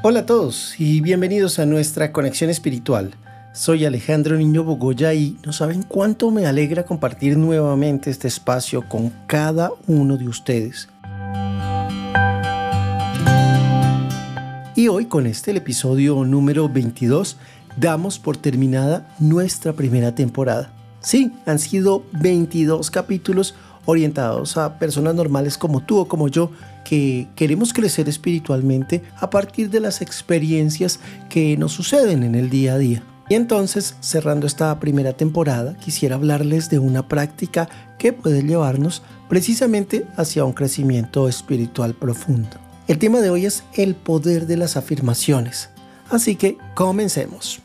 Hola a todos y bienvenidos a nuestra conexión espiritual. Soy Alejandro Niño Bogoya y no saben cuánto me alegra compartir nuevamente este espacio con cada uno de ustedes. Y hoy con este episodio número 22 damos por terminada nuestra primera temporada. Sí, han sido 22 capítulos orientados a personas normales como tú o como yo que queremos crecer espiritualmente a partir de las experiencias que nos suceden en el día a día. Y entonces, cerrando esta primera temporada, quisiera hablarles de una práctica que puede llevarnos precisamente hacia un crecimiento espiritual profundo. El tema de hoy es el poder de las afirmaciones. Así que comencemos.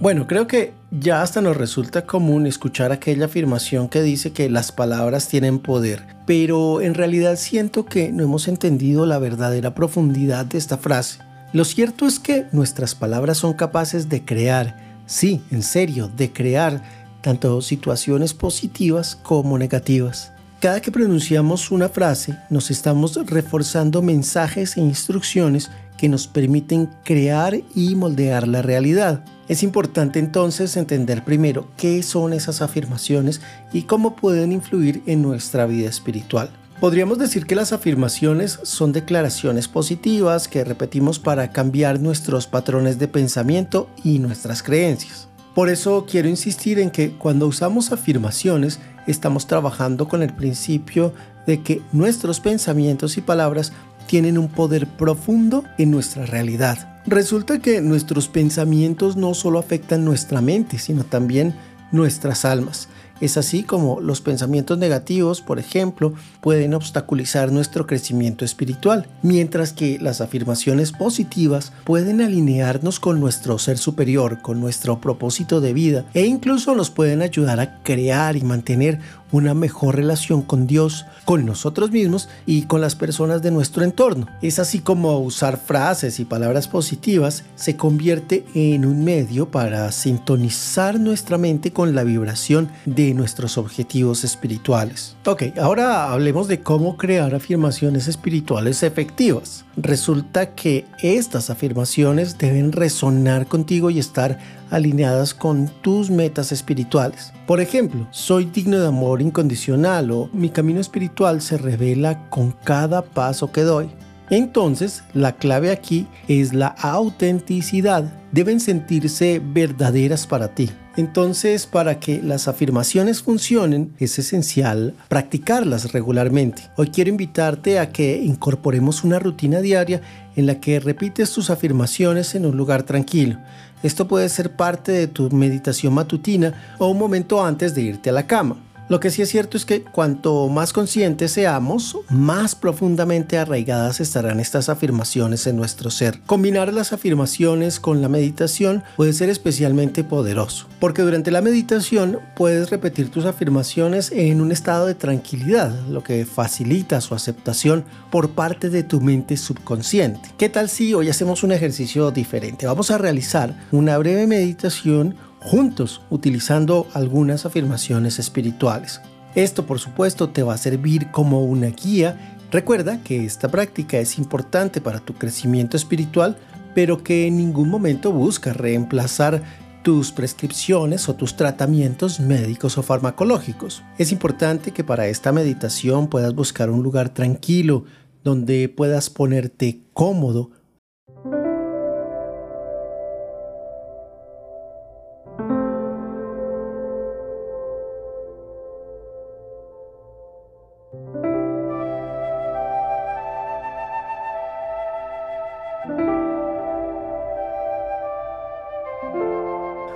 Bueno, creo que ya hasta nos resulta común escuchar aquella afirmación que dice que las palabras tienen poder, pero en realidad siento que no hemos entendido la verdadera profundidad de esta frase. Lo cierto es que nuestras palabras son capaces de crear, sí, en serio, de crear tanto situaciones positivas como negativas. Cada que pronunciamos una frase, nos estamos reforzando mensajes e instrucciones que nos permiten crear y moldear la realidad. Es importante entonces entender primero qué son esas afirmaciones y cómo pueden influir en nuestra vida espiritual. Podríamos decir que las afirmaciones son declaraciones positivas que repetimos para cambiar nuestros patrones de pensamiento y nuestras creencias. Por eso quiero insistir en que cuando usamos afirmaciones estamos trabajando con el principio de que nuestros pensamientos y palabras tienen un poder profundo en nuestra realidad. Resulta que nuestros pensamientos no solo afectan nuestra mente, sino también nuestras almas. Es así como los pensamientos negativos, por ejemplo, pueden obstaculizar nuestro crecimiento espiritual, mientras que las afirmaciones positivas pueden alinearnos con nuestro ser superior, con nuestro propósito de vida e incluso nos pueden ayudar a crear y mantener una mejor relación con Dios, con nosotros mismos y con las personas de nuestro entorno. Es así como usar frases y palabras positivas se convierte en un medio para sintonizar nuestra mente con la vibración de nuestros objetivos espirituales. Ok, ahora hablemos de cómo crear afirmaciones espirituales efectivas. Resulta que estas afirmaciones deben resonar contigo y estar alineadas con tus metas espirituales. Por ejemplo, soy digno de amor incondicional o mi camino espiritual se revela con cada paso que doy. Entonces, la clave aquí es la autenticidad. Deben sentirse verdaderas para ti. Entonces, para que las afirmaciones funcionen, es esencial practicarlas regularmente. Hoy quiero invitarte a que incorporemos una rutina diaria en la que repites tus afirmaciones en un lugar tranquilo. Esto puede ser parte de tu meditación matutina o un momento antes de irte a la cama. Lo que sí es cierto es que cuanto más conscientes seamos, más profundamente arraigadas estarán estas afirmaciones en nuestro ser. Combinar las afirmaciones con la meditación puede ser especialmente poderoso, porque durante la meditación puedes repetir tus afirmaciones en un estado de tranquilidad, lo que facilita su aceptación por parte de tu mente subconsciente. ¿Qué tal si hoy hacemos un ejercicio diferente? Vamos a realizar una breve meditación juntos utilizando algunas afirmaciones espirituales. Esto por supuesto te va a servir como una guía. Recuerda que esta práctica es importante para tu crecimiento espiritual, pero que en ningún momento busca reemplazar tus prescripciones o tus tratamientos médicos o farmacológicos. Es importante que para esta meditación puedas buscar un lugar tranquilo donde puedas ponerte cómodo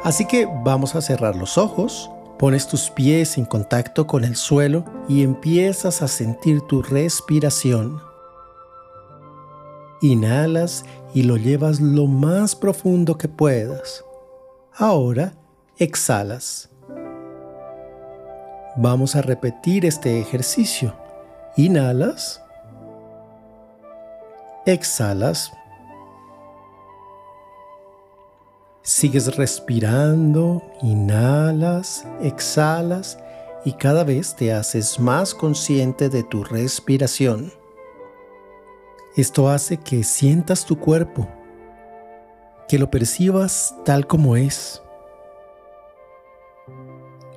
Así que vamos a cerrar los ojos, pones tus pies en contacto con el suelo y empiezas a sentir tu respiración. Inhalas y lo llevas lo más profundo que puedas. Ahora exhalas. Vamos a repetir este ejercicio. Inhalas. Exhalas. Sigues respirando, inhalas, exhalas y cada vez te haces más consciente de tu respiración. Esto hace que sientas tu cuerpo, que lo percibas tal como es.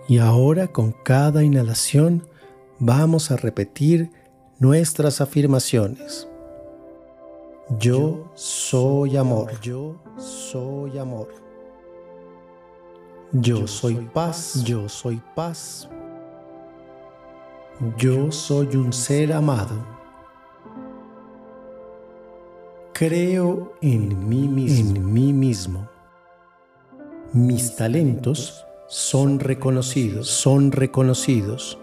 Y ahora con cada inhalación vamos a repetir nuestras afirmaciones. Yo soy amor. Yo soy amor. Yo soy paz. Yo soy paz. Yo soy un ser amado. Creo en mí mismo. En mí mismo. Mis talentos son reconocidos, son reconocidos.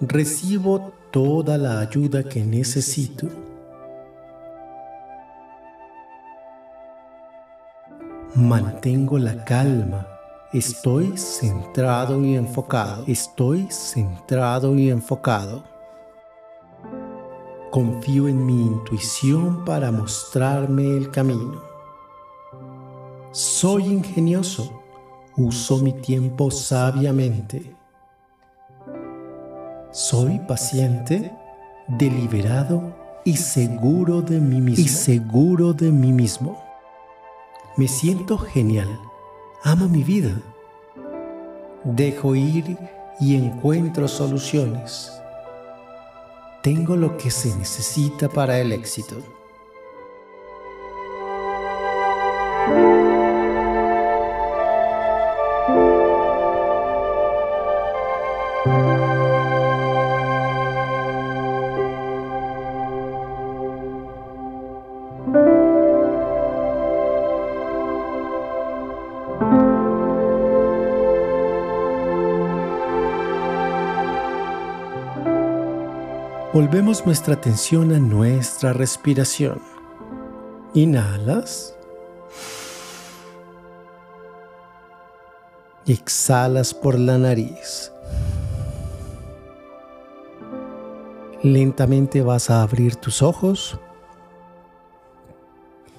Recibo toda la ayuda que necesito. Mantengo la calma. Estoy centrado y enfocado. Estoy centrado y enfocado. Confío en mi intuición para mostrarme el camino. Soy ingenioso. Uso mi tiempo sabiamente. Soy paciente, deliberado y seguro de mí mismo. Y seguro de mí mismo. Me siento genial. Amo mi vida. Dejo ir y encuentro soluciones. Tengo lo que se necesita para el éxito. Volvemos nuestra atención a nuestra respiración. Inhalas. Y exhalas por la nariz. Lentamente vas a abrir tus ojos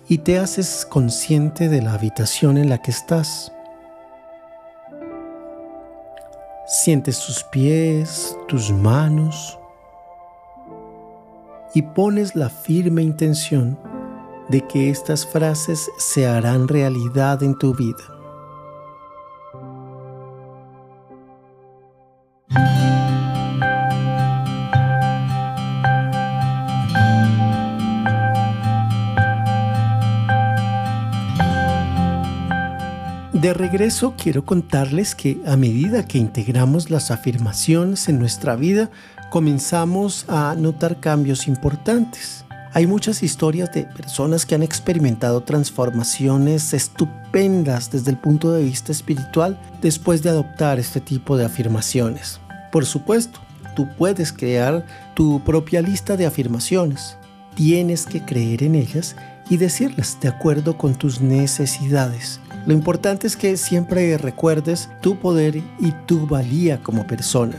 y te haces consciente de la habitación en la que estás. Sientes tus pies, tus manos y pones la firme intención de que estas frases se harán realidad en tu vida. De regreso quiero contarles que a medida que integramos las afirmaciones en nuestra vida, comenzamos a notar cambios importantes. Hay muchas historias de personas que han experimentado transformaciones estupendas desde el punto de vista espiritual después de adoptar este tipo de afirmaciones. Por supuesto, tú puedes crear tu propia lista de afirmaciones. Tienes que creer en ellas y decirlas de acuerdo con tus necesidades. Lo importante es que siempre recuerdes tu poder y tu valía como persona.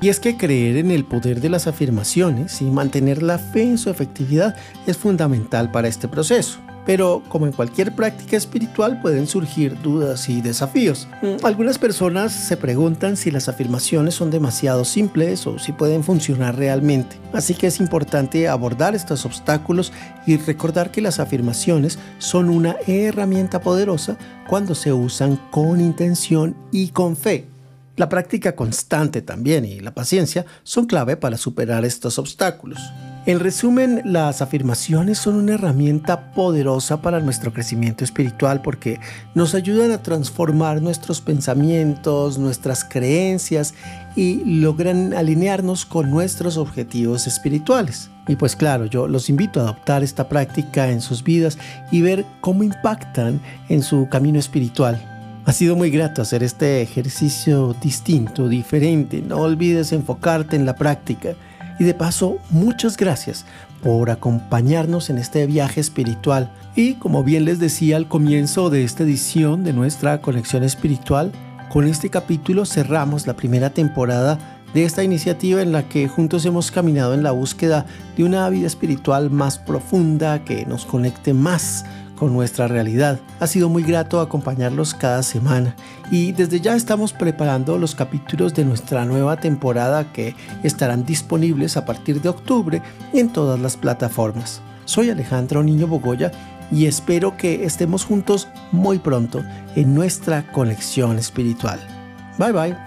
Y es que creer en el poder de las afirmaciones y mantener la fe en su efectividad es fundamental para este proceso. Pero como en cualquier práctica espiritual pueden surgir dudas y desafíos. Mm, algunas personas se preguntan si las afirmaciones son demasiado simples o si pueden funcionar realmente. Así que es importante abordar estos obstáculos y recordar que las afirmaciones son una herramienta poderosa cuando se usan con intención y con fe. La práctica constante también y la paciencia son clave para superar estos obstáculos. En resumen, las afirmaciones son una herramienta poderosa para nuestro crecimiento espiritual porque nos ayudan a transformar nuestros pensamientos, nuestras creencias y logran alinearnos con nuestros objetivos espirituales. Y pues claro, yo los invito a adoptar esta práctica en sus vidas y ver cómo impactan en su camino espiritual. Ha sido muy grato hacer este ejercicio distinto, diferente. No olvides enfocarte en la práctica y de paso, muchas gracias por acompañarnos en este viaje espiritual. Y como bien les decía al comienzo de esta edición de nuestra conexión espiritual, con este capítulo cerramos la primera temporada de esta iniciativa en la que juntos hemos caminado en la búsqueda de una vida espiritual más profunda que nos conecte más con nuestra realidad. Ha sido muy grato acompañarlos cada semana y desde ya estamos preparando los capítulos de nuestra nueva temporada que estarán disponibles a partir de octubre en todas las plataformas. Soy Alejandro Niño Bogoya y espero que estemos juntos muy pronto en nuestra conexión espiritual. Bye bye.